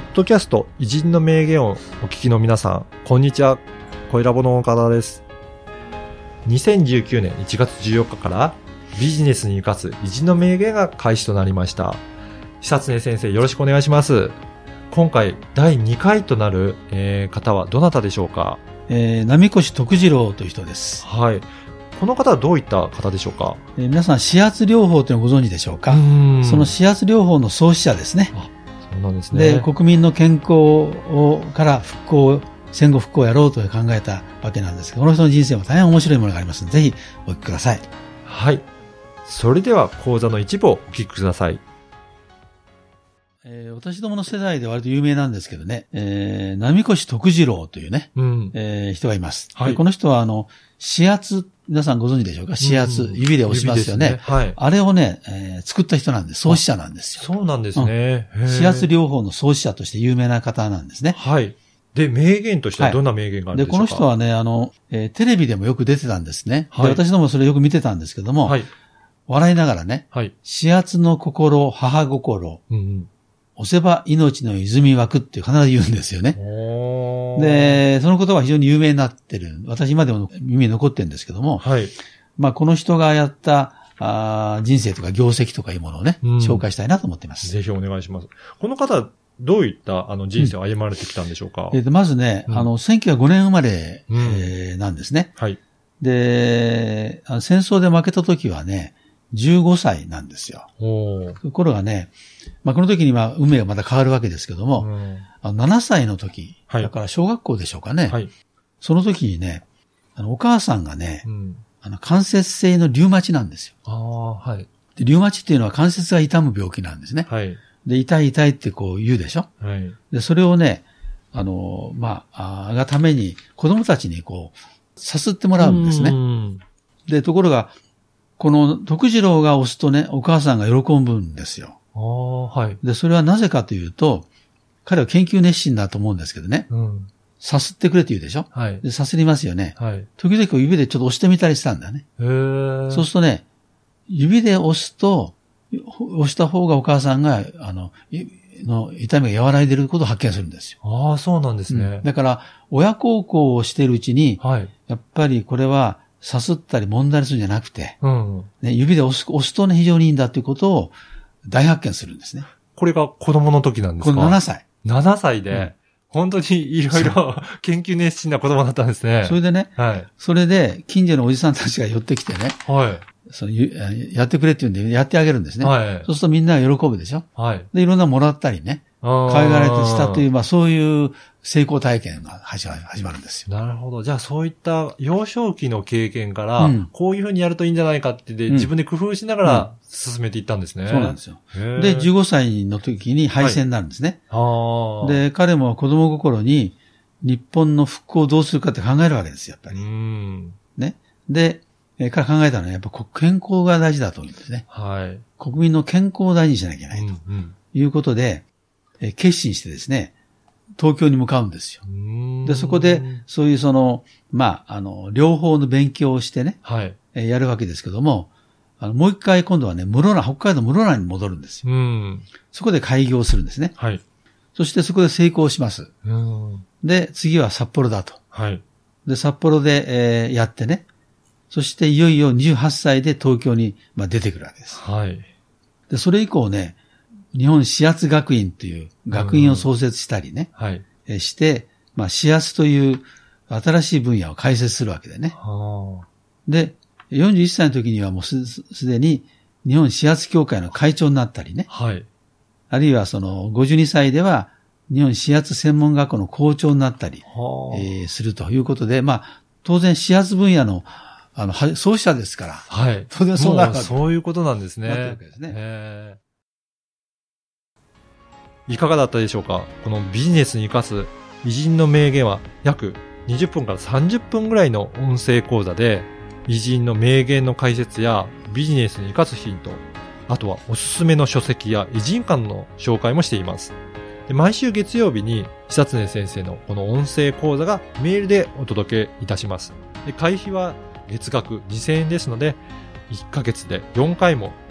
ポッドキャスト偉人の名言をお聞きの皆さん、こんにちは。声ラボの岡田です。2019年1月14日からビジネスに生かす偉人の名言が開始となりました。久常先生よろしくお願いします。今回第2回となる、えー方はどなたでしょうか？えー、波越徳次郎という人です。はい。この方はどういった方でしょうか？えー皆さん、指圧療法というのをご存知でしょうか、んその指圧療法の創始者ですね。なんですね。で、国民の健康をから復興、戦後復興をやろうと考えたわけなんですが、この人の人生も大変面白いものがありますので、ぜひお聞きください。はい。それでは講座の一部をお聞きください。えー私どもの世代で割と有名なんですけどね、えー、波越徳次郎というね、うん。えー人がいます。はいでこの人は、あの、指圧、皆さんご存知でしょうか？指圧、うん指で押しますよね。指ですはい。あれをね、えー作った人なんです。創始者なんですよ。そうなんですね。へー指圧療法の創始者として有名な方なんですね。はい。で、名言としてはどんな名言があるんで、でしょうか、この人はね、あの、えーテレビでもよく出てたんですね。はいで、私どもそれよく見てたんですけども、はい。笑いながらね、はい。指圧の心、母心、うんうん。押せば命の泉湧くって必ず言うんですよね。で、その言葉は非常に有名になってる。私今でも耳に残ってるんですけども、はい。まあこの人がやったあー人生とか業績とかいうものをね、うん紹介したいなと思っています。ぜひお願いします。この方、どういったあの人生を歩まれてきたんでしょうか、えーとまずね、うんあの、1905年生まれ、うんえーなんですね。はい。で、戦争で負けた時はね、15歳なんですよ。ところがね、まあ、この時には運命がまた変わるわけですけども、うんあの7歳の時、はいだから小学校でしょうかね、はい。その時にね、あのお母さんがね、うん。あの関節性のリュウマチなんですよ。ああ、はい。でリュウマチっていうのは関節が痛む病気なんですね。はい。で、痛い痛いってこう言うでしょはい。で、それをね、あの、まあ、あがために子供たちにこう、さすってもらうんですね。ね。で、ところが、この徳次郎が押すとね、お母さんが喜ぶんですよ。ああ、はい。で、それはなぜかというと、彼は研究熱心だと思うんですけどね、うん。さすってくれって言うでしょ？はい。で、さすりますよね。はい。時々こう指でちょっと押してみたりしたんだよね。へえ。そうするとね、指で押すと、押した方がお母さんが、あの、いの痛みが和らいでることを発見するんですよ。ああ、そうなんですね。だから、親孝行をしているうちに、はい。やっぱりこれは、さすったり揉んだりするんじゃなくて、うん。ね、指で押す押すとね、非常にいいんだということを大発見するんですね。これが子供の時なんですか？この7歳。7歳で？うん、本当にいろいろ研究熱心な子供だったんですね。それでね、はい。それで、近所のおじさんたちが寄ってきてね、はい。そのゆやってくれって言うんで、やってあげるんですね。はいそうするとみんなが喜ぶでしょはい。で、いろんなもらったりね、可可愛がられてしたという、まあそういう成功体験が始まる始まるんですよ。なるほど。じゃあそういった幼少期の経験から、うんこういうふうにやるといいんじゃないかってで、うん自分で工夫しながら進めていったんですね。そうなんですよ。よで、15歳の時に敗戦になるんですね。ああ。、で、彼も子供心に日本の復興をどうするかって考えるわけですよ、やっぱうり。ん。ね。で、えー彼考えたのはやっぱ健康が大事だと思うんですね。はい。国民の健康を大事にしなきゃいけないとうんいうことで、えー決心してですね、東京に向かうんですよ。うん。で、そこで、そういうその、まあ、あの、両方の勉強をしてね、はい。えーやるわけですけども、あの、もう一回今度はね、室蘭、北海道室蘭に戻るんですよ。うん。そこで開業するんですね。はい。そしてそこで成功します。うん。で、次は札幌だと。はい。で、札幌で、えーやってね。そしていよいよ28歳で東京に、まあ、出てくるわけです。はい。で、それ以降ね、日本指圧学院という学院を創設したりね、はい。えーして、まあ、指圧という新しい分野を開設するわけでね。はで、41歳の時にはもうすすでに日本指圧協会の会長になったりね。あ。はい。あるいはその52歳では日本指圧専門学校の校長になったり、はあ。えーするということで、まあ、当然指圧分野のあの、は創始者ですから、はい。当然そうなるそういうことなんですね。なってるわけですねいかがだったでしょうか？このビジネスに生かす偉人の名言は約20分から30分ぐらいの音声講座で偉人の名言の解説やビジネスに生かすヒント、あとはおすすめの書籍や偉人館の紹介もしています。で毎週月曜日に久常先生のこの音声講座がメールでお届けいたします。で会費は月額2000円ですので、1ヶ月で4回も